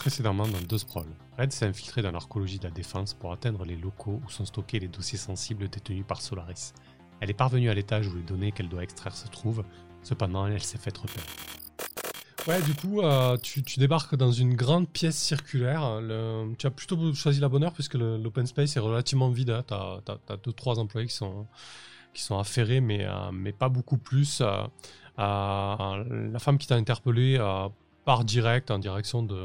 Précédemment dans deux Sprawl, Red s'est infiltré dans l'archéologie de la défense pour atteindre les locaux où sont stockés les dossiers sensibles détenus par Solaris. Elle est parvenue à l'étage où les données qu'elle doit extraire se trouvent, cependant elle s'est faite repérer. Ouais, du coup, euh, tu, débarques dans une grande pièce circulaire. tu as plutôt choisi la bonne heure puisque l'open space est relativement vide. Hein. Tu as, deux, trois employés qui sont, qui sont affairés, mais, euh, mais pas beaucoup plus. Euh, la femme qui t'a interpellé part direct en direction de,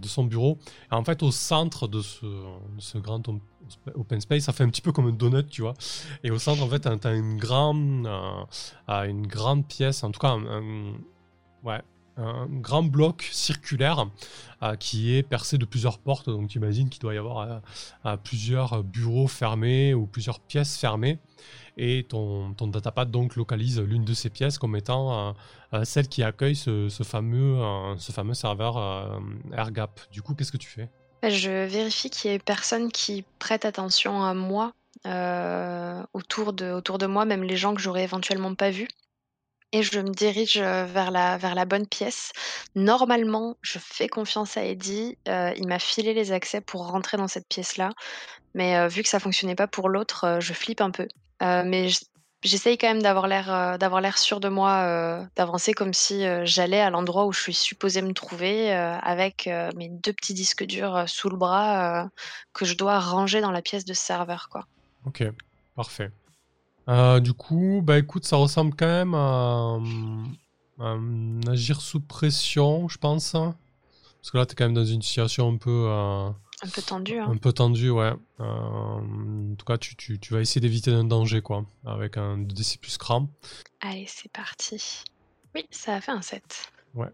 de son bureau. Et en fait, au centre de ce, grand open space, ça fait un petit peu comme un donut, tu vois. Et au centre, en fait, tu as une grande, une grande pièce, en tout cas, un Ouais, un grand bloc circulaire euh, qui est percé de plusieurs portes. Donc tu imagines qu'il doit y avoir euh, euh, plusieurs bureaux fermés ou plusieurs pièces fermées. Et ton, datapad donc localise l'une de ces pièces comme étant celle qui accueille ce, fameux, ce fameux serveur AirGap. Du coup, qu'est-ce que tu fais? Je vérifie qu'il n'y ait personne qui prête attention à moi autour, de, autour de moi, même les gens que j'aurais éventuellement pas vus et je me dirige vers la, vers la bonne pièce. Normalement, je fais confiance à Eddie. il m'a filé les accès pour rentrer dans cette pièce-là. Mais vu que ça fonctionnait pas pour l'autre, je flippe un peu. mais j'essaye quand même d'avoir l'air sûr de moi, d'avancer comme si j'allais à l'endroit où je suis supposée me trouver, avec mes deux petits disques durs sous le bras que je dois ranger dans la pièce de serveur. Quoi. Ok, parfait. Euh, du coup, bah écoute, ça ressemble quand même à, agir sous pression, je pense. Parce que là, tu es quand même dans une situation un peu. Euh, un peu tendue. Hein. Un peu tendue, ouais. Euh, en tout cas, tu, tu, tu vas essayer d'éviter un danger, quoi. Avec un DC plus cran. Allez, c'est parti. Oui, ça a fait un 7. Ouais,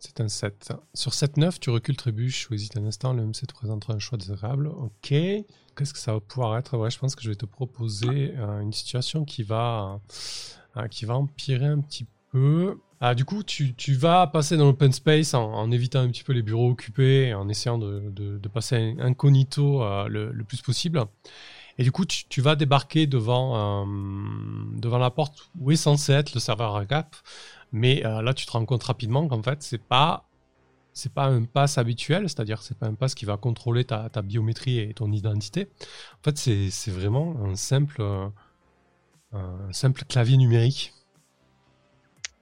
c'est un 7. Sur 7-9, tu recules trébuche ou hésites un instant, le MC te présentera un choix désagréable. Ok. Qu'est-ce que ça va pouvoir être? Ouais, je pense que je vais te proposer euh, une situation qui va, euh, qui va empirer un petit peu. Ah, du coup, tu, tu vas passer dans l'open space en, évitant un petit peu les bureaux occupés, en essayant de, de, passer incognito euh, le, le, plus possible. Et du coup, tu, tu vas débarquer devant, devant la porte où est censé être le serveur à. Mais là, tu te rends compte rapidement qu'en fait, c'est pas c'est pas un pass habituel, c'est-à-dire c'est pas un pass qui va contrôler ta, biométrie et ton identité. En fait, c'est vraiment un simple, un simple clavier numérique.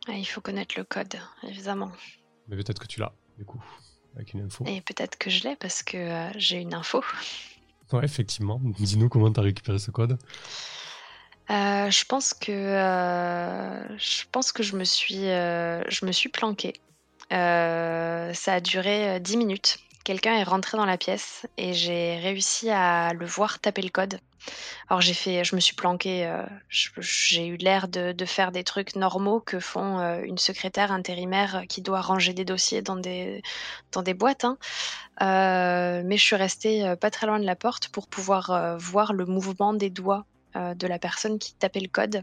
Il faut connaître le code, évidemment. Mais peut-être que tu l'as, du coup, avec une info. Et peut-être que je l'ai parce que euh, j'ai une info. Ouais, effectivement. Dis-nous comment tu as récupéré ce code. Euh, je pense que euh, je pense que je me suis je me suis planqué euh, ça a duré 10 euh, minutes. Quelqu'un est rentré dans la pièce et j'ai réussi à le voir taper le code. Alors j'ai fait, je me suis planqué, euh, j'ai eu l'air de, faire des trucs normaux que font une secrétaire intérimaire qui doit ranger des dossiers dans des, dans des boîtes. Hein. mais je suis restée pas très loin de la porte pour pouvoir voir le mouvement des doigts euh, de la personne qui tapait le code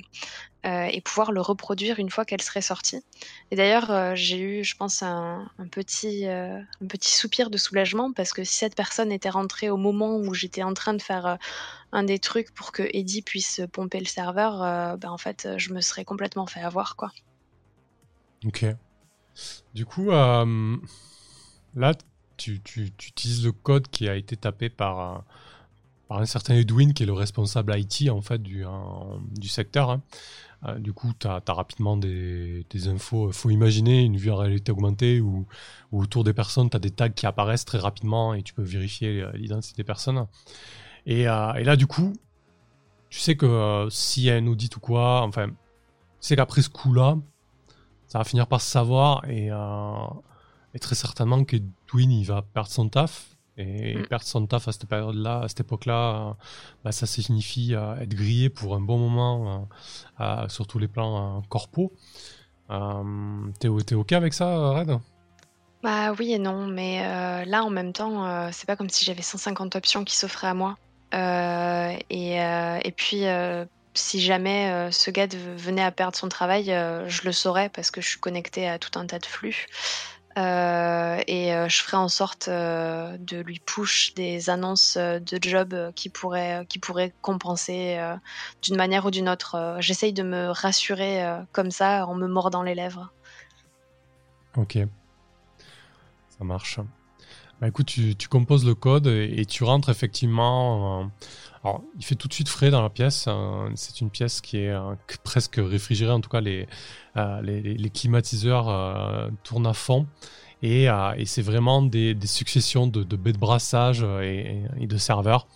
euh, et pouvoir le reproduire une fois qu'elle serait sortie. Et d'ailleurs, euh, j'ai eu, je pense, un, petit, un petit soupir de soulagement parce que si cette personne était rentrée au moment où j'étais en train de faire un des trucs pour que Eddie puisse pomper le serveur, ben, en fait, je me serais complètement fait avoir. quoi. Ok. Du coup, là, tu, tu, utilises le code qui a été tapé par par un certain Edwin qui est le responsable IT en fait du, du secteur. Hein. Euh, du coup, tu as, rapidement des, infos. Il faut imaginer une vue en réalité augmentée où, autour des personnes, tu as des tags qui apparaissent très rapidement et tu peux vérifier l'identité des personnes. Et, euh, là, du coup, tu sais que euh, s'il y a un audit ou quoi, enfin, sais qu'après ce coup-là, ça va finir par se savoir et, et très certainement qu'Edwin, il va perdre son taf et mm. perdre son taf à cette période-là, à cette époque-là, bah, ça signifie euh, être grillé pour un bon moment euh, sur tous les plans euh, corpo. T'es OK avec ça, Red? Bah oui et non, mais là en même temps, c'est pas comme si j'avais 150 options qui s'offraient à moi. Et, et, puis, si jamais ce gars venait à perdre son travail, je le saurais parce que je suis connectée à tout un tas de flux. Euh, et euh, je ferai en sorte euh, de lui push des annonces de job qui pourraient, qui pourraient compenser d'une manière ou d'une autre. J'essaye de me rassurer comme ça en me mordant les lèvres. Ok, ça marche. Bah, écoute, tu, composes le code et, tu rentres effectivement. alors, il fait tout de suite frais dans la pièce. Hein. c'est une pièce qui est presque réfrigérée. En tout cas, les, les, climatiseurs tournent à fond. Et, c'est vraiment des, successions de, baies de brassage et, de serveurs.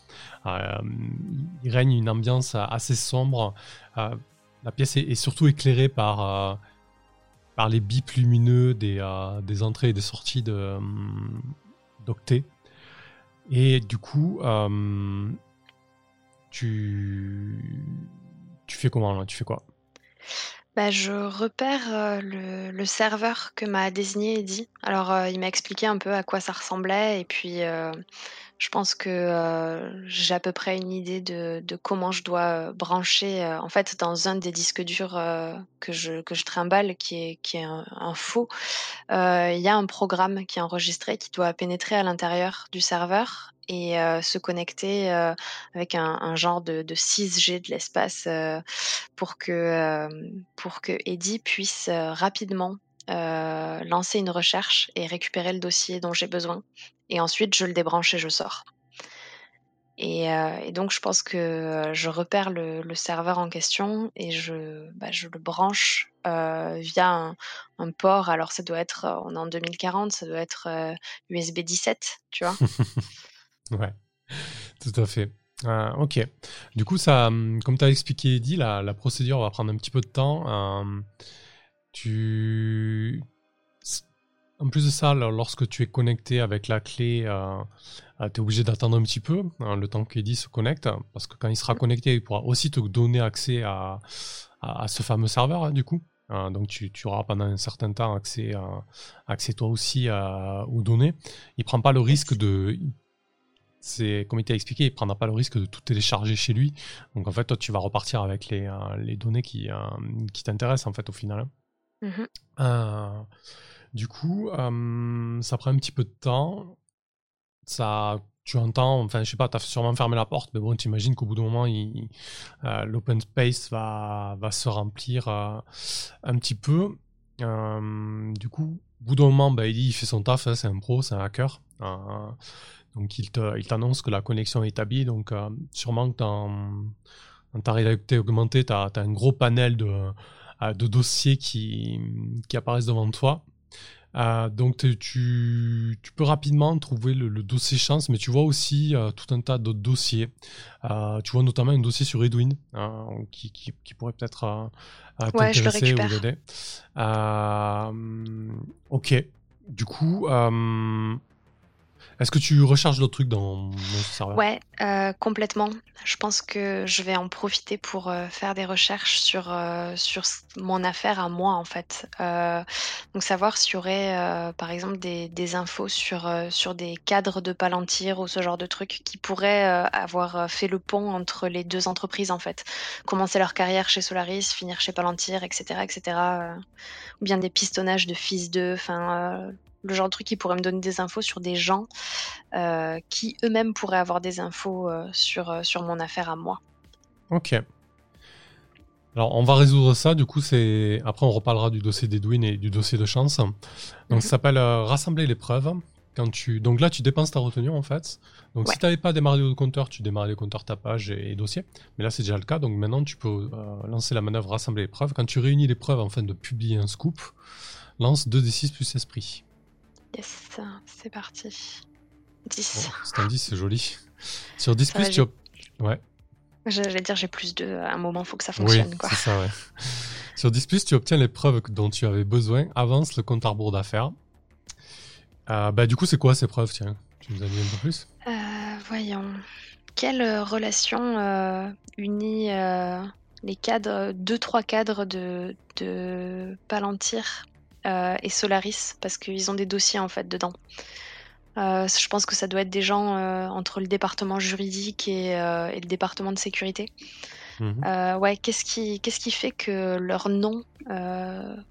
il règne une ambiance assez sombre. la pièce est, surtout éclairée par par les bips lumineux des, des entrées et des sorties de, d'octet. Et du coup, euh, tu, tu fais comment là? Tu fais quoi? Bah, je repère euh, le, serveur que m'a désigné Eddie. Alors, euh, il m'a expliqué un peu à quoi ça ressemblait, et puis je pense que euh, j'ai à peu près une idée de, comment je dois euh, brancher. Euh, en fait, dans un des disques durs que, je, que je trimballe, qui est, qui est un, faux, il y a un programme qui est enregistré qui doit pénétrer à l'intérieur du serveur et se connecter avec un, genre de, 6G de l'espace pour, que, pour que Eddie puisse rapidement lancer une recherche et récupérer le dossier dont j'ai besoin et ensuite je le débranche et je sors. Et, euh, donc je pense que euh, je repère le, serveur en question et je, bah, je le branche euh, via un, port. Alors ça doit être, on est en 2040, ça doit être USB 17, tu vois. ouais, tout à fait. ok. Du coup, ça, hum, comme tu as expliqué, la, la, procédure va prendre un petit peu de temps. tu en plus de ça, lorsque tu es connecté avec la clé, euh, euh, tu es obligé d'attendre un petit peu hein, le temps qu'Eddie se connecte, parce que quand il sera connecté, il pourra aussi te donner accès à, ce fameux serveur, hein, du coup. Euh, donc tu, auras pendant un certain temps accès, accès toi aussi aux données. Il prend pas le risque de... C'est comme il t'a expliqué, il prendra pas le risque de tout télécharger chez lui. Donc en fait, toi, tu vas repartir avec les, les données qui, qui t'intéressent en fait au final. Mmh du coup, euh, ça prend un petit peu de temps. Ça, tu entends, enfin, je sais pas, tu as sûrement fermé la porte, mais bon, tu imagines qu'au bout d'un moment, euh, l'open space va, se remplir euh, un petit peu. du coup, au bout d'un moment, bah, il fait son taf, hein, c'est un pro, c'est un hacker. donc, il t'annonce que la connexion est établie. Donc, sûrement que dans, ta réalité augmentée, tu as, un gros panel de, dossiers qui apparaissent devant toi. Euh, donc tu, peux rapidement trouver le, dossier chance, mais tu vois aussi euh, tout un tas d'autres dossiers. Euh, tu vois notamment un dossier sur Edwin qui, pourrait peut-être t'intéresser ou l'aider. ok. Du coup, est-ce que tu recharges d'autres trucs dans mon serveur? Ouais, euh, complètement. Je pense que je vais en profiter pour euh, faire des recherches sur, euh, sur mon affaire à moi, en fait. donc, savoir s'il y aurait, par exemple, des, des infos sur, sur des cadres de Palantir ou ce genre de trucs qui pourraient avoir fait le pont entre les deux entreprises, en fait. Commencer leur carrière chez Solaris, finir chez Palantir, etc. etc. ou bien des pistonnages de fils d'eux, enfin le genre de truc qui pourrait me donner des infos sur des gens euh, qui eux-mêmes pourraient avoir des infos euh, sur, euh, sur mon affaire à moi. Ok. Alors on va résoudre ça, du coup c'est après on reparlera du dossier d'Edwin et du dossier de chance. Donc ça mhm. s'appelle rassembler les preuves. Quand tu... Donc là tu dépenses ta retenue en fait. Donc si tu n'avais pas démarré le compteur, tu démarrais le compteur tapage et, et dossier. Mais là c'est déjà le cas, donc maintenant tu peux lancer la manœuvre rassembler les preuves. Quand tu réunis les preuves en fin de publier un scoop, lance 2d6 plus esprit. Yes, c'est parti. 10. c'est un 10, c'est joli. Sur 10 plus, tu. Ouais. J'allais dire j'ai plus de... À un moment, il faut que ça fonctionne. Oui, c'est ça, ouais. Sur 10 plus, tu obtiens les preuves dont tu avais besoin. Avance le compte à rebours d'affaires. Euh, bah, du coup, c'est quoi ces preuves Tiens, tu nous as dit un peu plus? Euh, Voyons. Quelle relation euh, unit les cadres, deux, trois cadres de, de Palantir? Et Solaris parce qu'ils ont des dossiers en fait dedans. Euh, je pense que ça doit être des gens euh, entre le département juridique et, le département de sécurité. Mhm. ouais, qu'est-ce qui, qu'est-ce qui fait que leur nom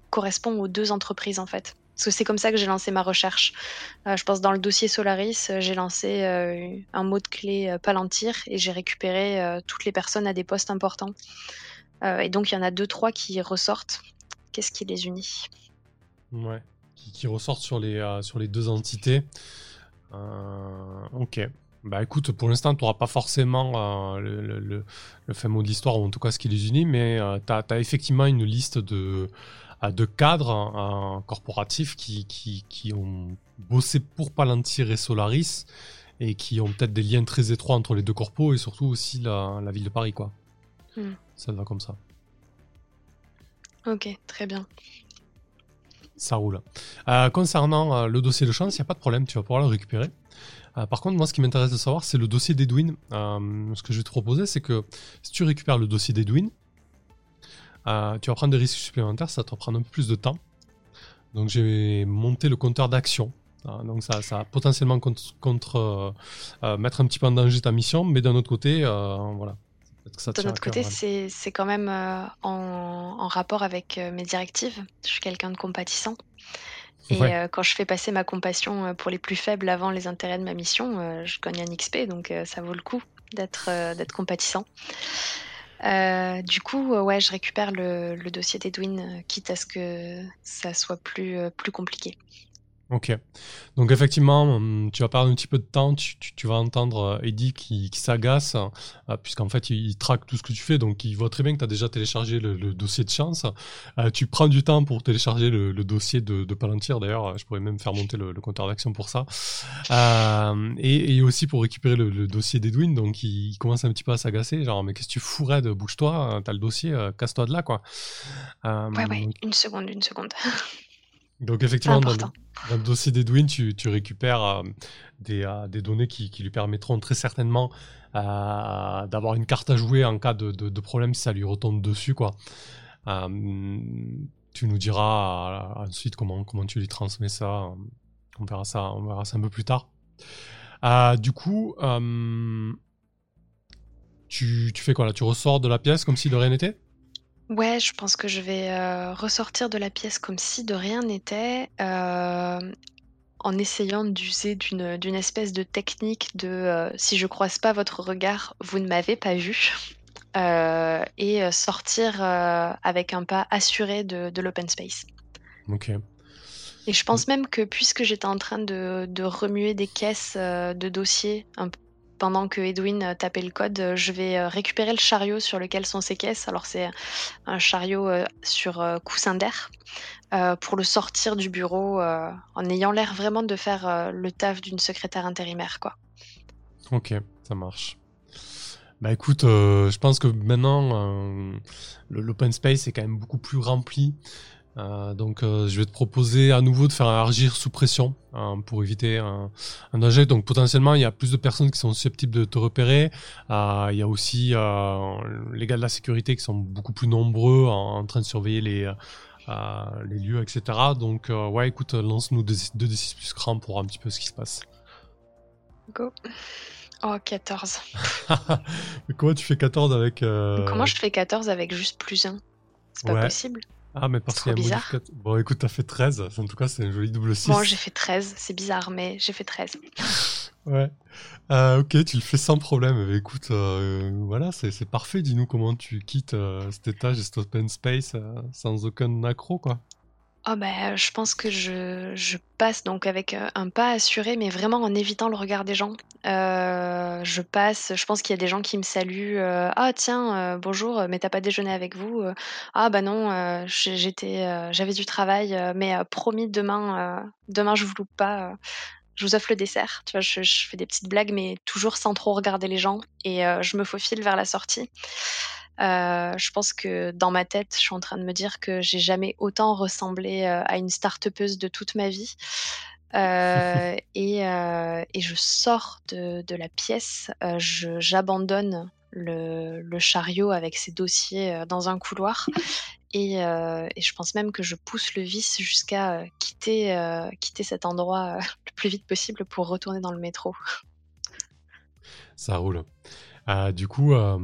correspond aux deux entreprises en fait? Parce que c'est comme ça que j'ai lancé ma recherche. je pense dans le dossier Solaris, j'ai lancé un mot de clé Palantir et j'ai récupéré toutes les personnes à des postes importants. et donc il y en a deux trois qui ressortent. Qu'est-ce qui les unit? Ouais. Qui, ressortent sur les, euh, sur les deux entités. ok. Bah écoute, pour l'instant, tu n'auras pas forcément le, le, le, le, fin mot de l'histoire, ou en tout cas ce qui les unit, mais tu as, effectivement une liste de, de cadres corporatifs qui, qui, qui, ont bossé pour Palantir et Solaris et qui ont peut-être des liens très étroits entre les deux corpos et surtout aussi la, la ville de Paris. quoi. Hmm. Ça va comme ça. Ok, très bien. Ça roule. Euh, concernant euh, le dossier de chance, il n'y a pas de problème, tu vas pouvoir le récupérer. Euh, par contre, moi, ce qui m'intéresse de savoir, c'est le dossier d'Edwin. ce que je vais te proposer, c'est que si tu récupères le dossier d'Edwin, tu vas prendre des risques supplémentaires, ça te prendre un peu plus de temps. Donc, j'ai monté le compteur d'action. donc, ça, ça va potentiellement mettre un petit peu en danger ta mission, mais d'un autre côté, voilà, de notre côté, c'est quand même euh, en, rapport avec euh, mes directives. Je suis quelqu'un de compatissant. Et euh, quand je fais passer ma compassion pour les plus faibles avant les intérêts de ma mission, je gagne un XP, donc ça vaut le coup d'être d'être compatissant. du coup, ouais, je récupère le, le dossier d'Edwin, quitte à ce que ça soit plus, plus compliqué. Ok. Donc effectivement, hum, tu vas perdre un petit peu de temps, tu, vas entendre euh, Eddie qui, s'agace, euh, puisqu'en fait il, traque tout ce que tu fais, donc il voit très bien que tu as déjà téléchargé le, dossier de chance. Euh, tu prends du temps pour télécharger le, dossier de, de Palantir, d'ailleurs, je pourrais même faire monter le, compteur d'action pour ça. et, aussi pour récupérer le, dossier d'Edwin, donc il, commence un petit peu à s'agacer, genre mais qu'est-ce que tu fourrais de bouge-toi, t'as le dossier, casse-toi de là, quoi. ouais, ouais, une seconde, une seconde. Donc effectivement, dans le, dossier d'Edwin, tu, tu récupères euh, des, euh, des, données qui, qui, lui permettront très certainement euh, d'avoir une carte à jouer en cas de, de, problème si ça lui retombe dessus. Quoi. tu nous diras ensuite comment, comment tu lui transmets ça. On verra ça, on verra ça un peu plus tard. du coup, tu, tu fais quoi là? Tu ressors de la pièce comme si de rien n'était? Ouais, je pense que je vais, euh, ressortir de la pièce comme si de rien n'était, euh, en essayant d'user d'une, d'une espèce de technique de, euh, «Si je croise pas votre regard, vous ne m'avez pas vu», et sortir, avec un pas assuré de de l'open space. OK. Et je pense même que puisque j'étais en train de de remuer des caisses, de dossiers un peu pendant que Edwin euh, tapait le code, euh, je vais euh, récupérer le chariot sur lequel sont ces caisses. Alors c'est un chariot sur coussin d'air pour le sortir du bureau en ayant l'air vraiment de faire le taf d'une secrétaire intérimaire, quoi. Ok, ça marche. Bah écoute, je pense que maintenant l'open space est quand même beaucoup plus rempli. Euh, donc euh, je vais te proposer à nouveau de faire un agir sous pression hein, pour éviter un, un, danger. Donc potentiellement il y a plus de personnes qui sont susceptibles de te repérer. Euh, il y a aussi les gars de la sécurité qui sont beaucoup plus nombreux en, train de surveiller les, les lieux, etc. Donc ouais écoute, lance-nous 2d6 plus cran pour voir un petit peu ce qui se passe. Go. Oh 14. Mais comment tu fais 14 avec... Comment je fais 14 avec juste plus 1 C'est pas possible ah, mais parce qu'il y a modificateur. Bon, écoute, t'as fait 13. En tout cas, c'est un joli double 6. Bon, j'ai fait 13. C'est bizarre, mais j'ai fait 13. ouais. Euh, ok, tu le fais sans problème. Mais écoute, euh, voilà, c'est parfait. Dis-nous comment tu quittes euh, cet étage et cet open space sans aucun accro, quoi. Oh bah, je pense que je passe donc avec, un pas assuré, mais vraiment en évitant le regard des gens. je passe, je pense qu'il y a des gens qui me saluent, «Ah tiens, bonjour, mais t'as pas déjeuné avec vous?» «Ah bah non, j'étais, j'avais du travail, mais promis demain, demain je vous loupe pas, je vous offre le dessert». Tu vois? Je fais des petites blagues, mais toujours sans trop regarder les gens et je me faufile vers la sortie. Euh, je pense que dans ma tête, je suis en train de me dire que j'ai jamais autant ressemblé euh, à une start de toute ma vie. Euh, et, et, je sors de, de la pièce, j'abandonne le, le, chariot avec ses dossiers dans un couloir. Et, et, je pense même que je pousse le vis jusqu'à quitter, quitter cet endroit le plus vite possible pour retourner dans le métro. Ça roule. Euh, du coup, euh,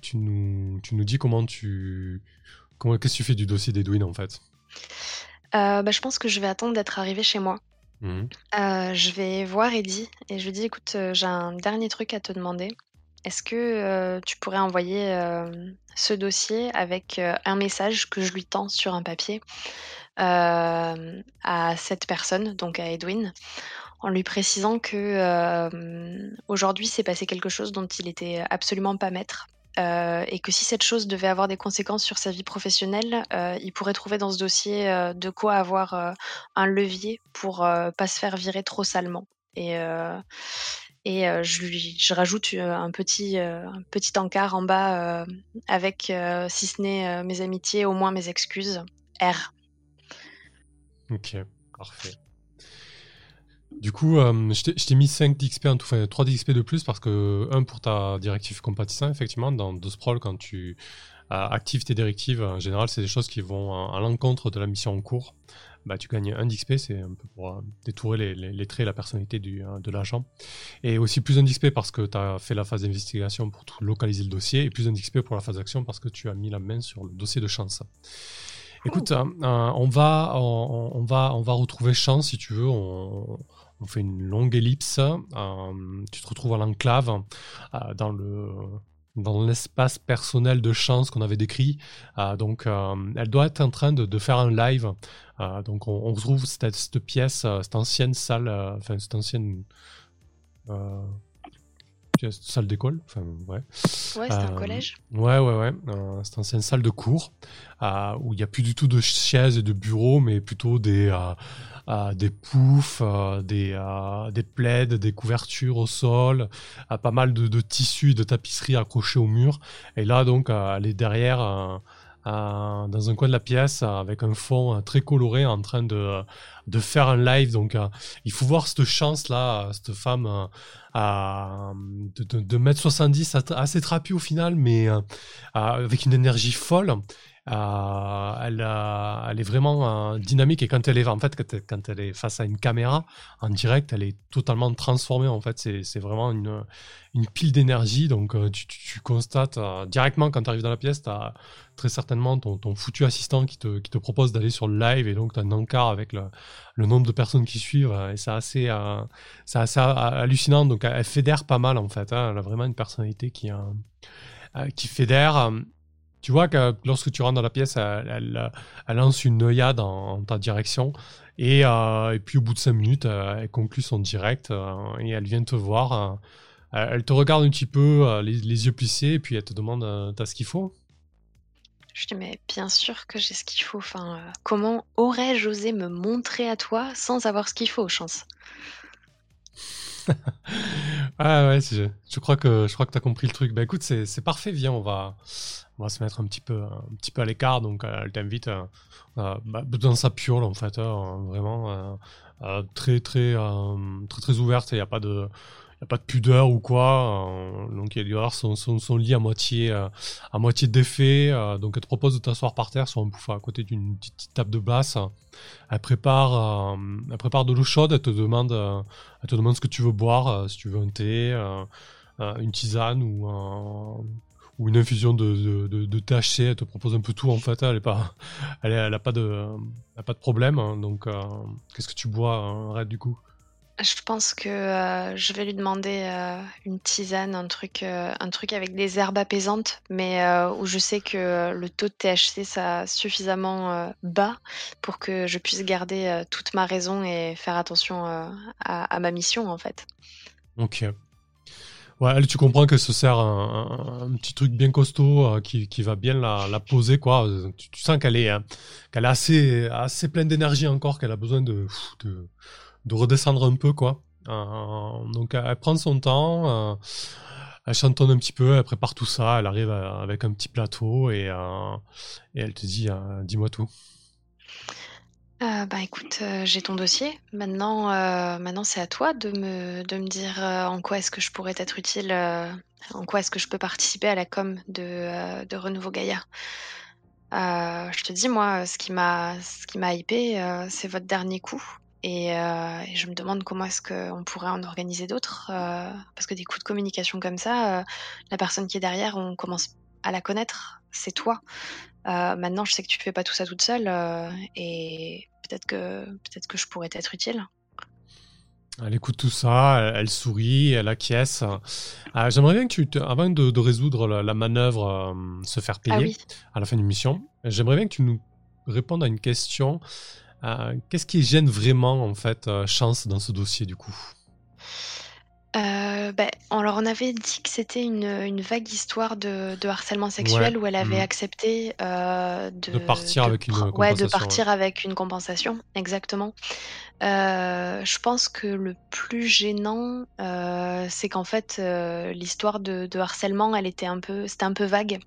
tu, nous, tu nous dis comment tu. Comment, qu'est-ce que tu fais du dossier d'Edwin en fait? Euh, bah, Je pense que je vais attendre d'être arrivé chez moi. Mmh. je vais voir Eddie et je lui dis écoute, j'ai un dernier truc à te demander. Est-ce que tu pourrais envoyer ce dossier avec un message que je lui tends sur un papier à cette personne, donc à Edwin, en lui précisant que aujourd'hui s'est passé quelque chose dont il était absolument pas maître. et que si cette chose devait avoir des conséquences sur sa vie professionnelle, il pourrait trouver dans ce dossier de quoi avoir un levier pour pas se faire virer trop salement. Et, et je lui je rajoute un petit, un petit encart en bas avec, si ce n'est mes amitiés, au moins mes excuses. R. Ok, parfait. Du coup, je t'ai mis 5 d'XP en tout, enfin 3 d'XP de plus parce que, un, pour ta directive compatissant, effectivement, dans sprawl quand tu actives tes directives, en général, c'est des choses qui vont à l'encontre de la mission en cours bah, tu gagnes un d'XP, c'est un peu pour euh, détourer les, les, traits et la personnalité du, euh, de l'agent. Et aussi plus un d'XP parce que tu as fait la phase d'investigation pour localiser le dossier, et plus un d'XP pour la phase d'action parce que tu as mis la main sur le dossier de chance. Écoute, oh. euh, on, va, on, va, on va retrouver chance si tu veux. On, on fait une longue ellipse. tu te retrouves à l'enclave dans le dans l'espace personnel de chance qu'on avait décrit. Euh, donc, euh, elle doit être en train de, faire un live. Euh, donc, on, on retrouve cette, cette pièce, cette ancienne salle, enfin, cette ancienne salle d'école. Enfin, ouais. Ouais, c'est un collège. Ouais, ouais, ouais. cette ancienne salle de cours où il n'y a plus du tout de chaises et de bureaux, mais plutôt des des poufs, des, des plaids, des couvertures au sol, pas mal de, tissus et de tapisseries accrochés au mur. Et là, donc, elle est derrière, dans un coin de la pièce, avec un fond très coloré, en train de, de faire un live. Donc, il faut voir cette chance-là, cette femme de, de, de, mètre 70, assez trapue au final, mais avec une énergie folle. Euh, elle, est vraiment euh, dynamique et quand elle est en fait quand elle, est face à une caméra en direct, elle est totalement transformée. En fait, c'est vraiment une, pile d'énergie. Donc euh, tu, constates directement quand tu arrives dans la pièce, tu as très certainement ton, foutu assistant qui te, propose d'aller sur le live et donc tu as un encart avec le, nombre de personnes qui suivent et c'est assez, c'est assez hallucinant. Donc elle fédère pas mal en fait. Hein. Elle a vraiment une personnalité qui, qui fédère. Tu vois que lorsque tu rentres dans la pièce, elle, lance une œillade en, ta direction. Et, euh, et, puis au bout de 5 minutes, euh, elle conclut son direct euh, et elle vient te voir. elle te regarde un petit peu, les, yeux plissés, et puis elle te demande T'as ce qu'il faut? Je dis Mais bien sûr que j'ai ce qu'il faut. Enfin, comment aurais-je osé me montrer à toi sans avoir ce qu'il faut, chance? Ah ouais, je, crois que je crois que t'as compris le truc. Bah écoute, c'est parfait. Viens, on va va se mettre un petit peu, un petit peu à l'écart. Donc, euh, elle t'invite euh, euh, bah, dans sa piole, en fait, hein, vraiment très, très, très, très ouverte. Il n'y a pas de. a pas de pudeur ou quoi, donc il y a son, son, son, lit à moitié, à moitié défait. donc elle te propose de t'asseoir par terre sur un pouf à côté d'une petite table de basse. Elle prépare, elle prépare de l'eau chaude. Elle te demande, elle te demande ce que tu veux boire, si tu veux un thé, une tisane ou un, ou une infusion de, de, de, THC, elle te propose un peu tout en fait, elle n'a pas, elle, elle a pas, de, pas de problème. Hein. donc, euh, qu'est-ce que tu bois, hein, Red, du coup? Je pense que euh, je vais lui demander euh, une tisane, un truc, un truc avec des herbes apaisantes, mais où je sais que le taux de THC ça suffisamment bas pour que je puisse garder toute ma raison et faire attention à, à, ma mission en fait. Ok. Ouais, tu comprends que se sert un, petit truc bien costaud euh, qui, qui, va bien la, la poser, quoi. Tu, sens qu'elle est, hein, qu'elle est assez, assez pleine d'énergie encore, qu'elle a besoin de, de, de, redescendre un peu, quoi. Euh, donc, elle prend son temps, euh, elle chantonne un petit peu, elle prépare tout ça, elle arrive avec un petit plateau et, et elle te dit, dis-moi tout. Euh, bah, écoute, euh, j'ai ton dossier. Maintenant, euh, maintenant c'est à toi de me de me dire, en quoi est-ce que je pourrais être utile, en quoi est-ce que je peux participer à la com de, de Renouveau Gaïa. je te dis, moi, ce qui m'a ce qui m'a hypé, c'est votre dernier coup et et je me demande comment est-ce qu'on pourrait en organiser d'autres, parce que des coups de communication comme ça, la personne qui est derrière, on commence à la connaître, c'est toi. maintenant, je sais que tu fais pas tout ça toute seule, et peut-être que, peut que je pourrais être utile. Elle écoute tout ça, elle, sourit, elle acquiesce. Euh, j'aimerais bien que tu, avant de, résoudre la, manœuvre euh, se faire payer ah à la fin d'une mission, j'aimerais bien que tu nous répondes à une question. Qu'est-ce qui gêne vraiment en fait Chance dans ce dossier du coup? Euh, ben, on leur avait dit que c'était une, vague histoire de, harcèlement sexuel où elle avait mmh. accepté euh, de, partir avec une compensation. Ouais, de partir avec une compensation, exactement. Euh, je pense que le plus gênant, c'est qu'en fait, l'histoire de, harcèlement, elle était un peu, c'était un peu vague.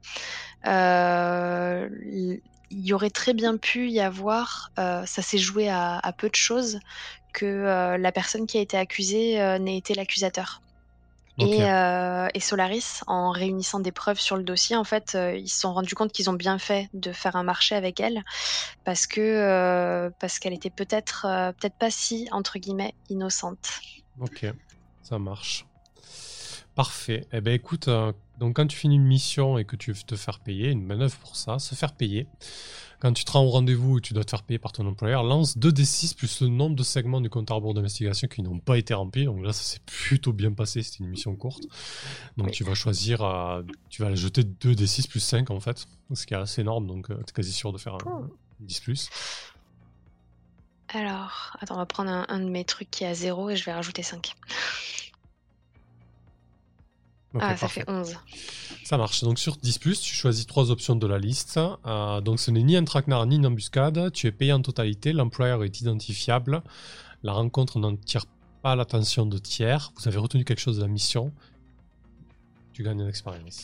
il y aurait très bien pu y avoir, ça s'est joué à, peu de choses, que euh, la personne qui a été accusée euh, n'ait été l'accusateur. Euh, et, Solaris, en réunissant des preuves sur le dossier, en fait, ils se sont rendus compte qu'ils ont bien fait de faire un marché avec elle, parce que parce qu'elle était peut-être peut-être pas si entre guillemets innocente. Ok, ça marche. Parfait. Eh ben écoute, donc quand tu finis une mission et que tu veux te faire payer, une manœuvre pour ça, se faire payer, quand tu te rends au rendez-vous et tu dois te faire payer par ton employeur, lance 2d6 plus le nombre de segments du compte à rebours d'investigation qui n'ont pas été remplis. Donc là, ça s'est plutôt bien passé, c'était une mission courte. Donc tu vas choisir, euh, tu vas jeter 2d6 plus 5 en fait, ce qui est assez énorme, donc euh, tu es quasi sûr de faire un, 10 plus. Alors, attends, on va prendre un, un, de mes trucs qui est à 0 et je vais rajouter 5 ah, ça fait 11. Ça marche. Donc sur 10, tu choisis trois options de la liste. Euh, donc ce n'est ni un traquenard ni une embuscade. Tu es payé en totalité. L'employeur est identifiable. La rencontre n'en tire pas l'attention de tiers. Vous avez retenu quelque chose de la mission. Tu gagnes une expérience.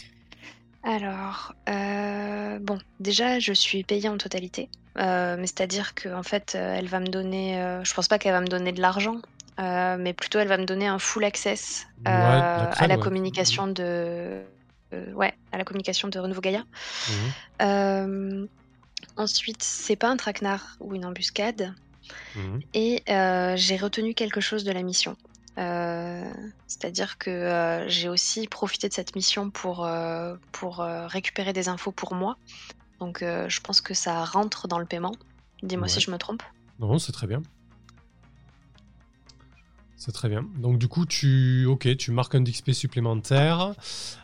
Alors, euh, bon, déjà, je suis payé en totalité. Euh, mais c'est-à-dire qu'en fait, elle va me donner. je pense pas qu'elle va me donner de l'argent. Euh, mais plutôt elle va me donner un full access euh, à la communication de euh, ouais à la communication de Renouveau Gaïa. Mhm. ensuite, c'est pas un traquenard ou une embuscade. Mhm. Et j'ai retenu quelque chose de la mission. C'est-à-dire que j'ai aussi profité de cette mission pour, pour récupérer des infos pour moi. Donc je pense que ça rentre dans le paiement. Dis-moi si je me trompe. Non, c'est très bien. C'est très bien. Donc du coup, tu, ok, tu marques un d'XP supplémentaire,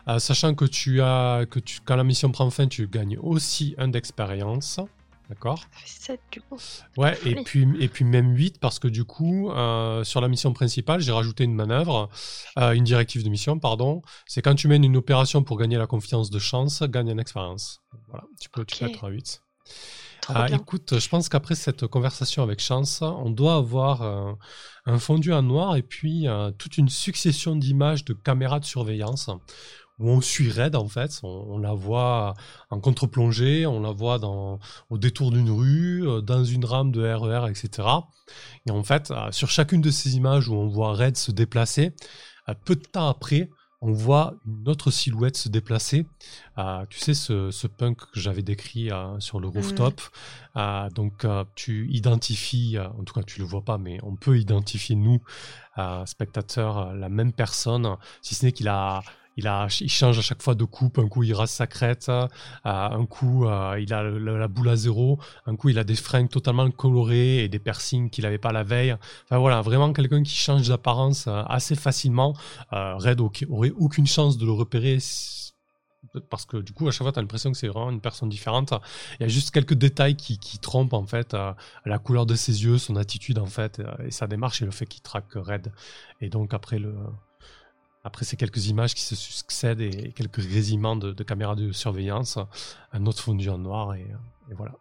euh, sachant que tu as, que tu, quand la mission prend fin, tu gagnes aussi un d'expérience. D'accord? 7 du coup. Ouais, et puis, et puis même 8 parce que du coup, euh, sur la mission principale, j'ai rajouté une manœuvre, euh, une directive de mission, pardon. C'est quand tu mènes une opération pour gagner la confiance de chance, gagne une expérience. Voilà, tu peux, tu peux être à 8. Ah, écoute, je pense qu'après cette conversation avec Chance, on doit avoir euh, un fondu en noir et puis euh, toute une succession d'images de caméras de surveillance où on suit Red en fait. On, la voit en contre-plongée, on la voit dans, au détour d'une rue, euh, dans une rame de RER, etc. Et en fait, sur chacune de ces images où on voit Red se déplacer, peu de temps après, on voit une autre silhouette se déplacer. Euh, tu sais, ce, punk que j'avais décrit euh, sur le rooftop. Mm. Euh, donc, tu identifies, en tout cas, tu le vois pas, mais on peut identifier, nous, spectateurs, la même personne, si ce n'est qu'il a il, change à chaque fois de coupe. Un coup, il rase sa crête. Euh, un coup, euh, il a la, boule à zéro. Un coup, il a des fringues totalement colorées et des piercings qu'il n'avait pas la veille. Enfin voilà, vraiment quelqu'un qui change d'apparence euh, assez facilement. Red aurait aucune chance de le repérer parce que du coup à chaque fois tu as l'impression que c'est vraiment une personne différente il y a juste quelques détails qui, trompent en fait la couleur de ses yeux son attitude en fait et sa démarche et le fait qu'il traque Red et donc après le après ces quelques images qui se succèdent et quelques grésillements de, caméras de surveillance, un autre fondu en noir et, voilà.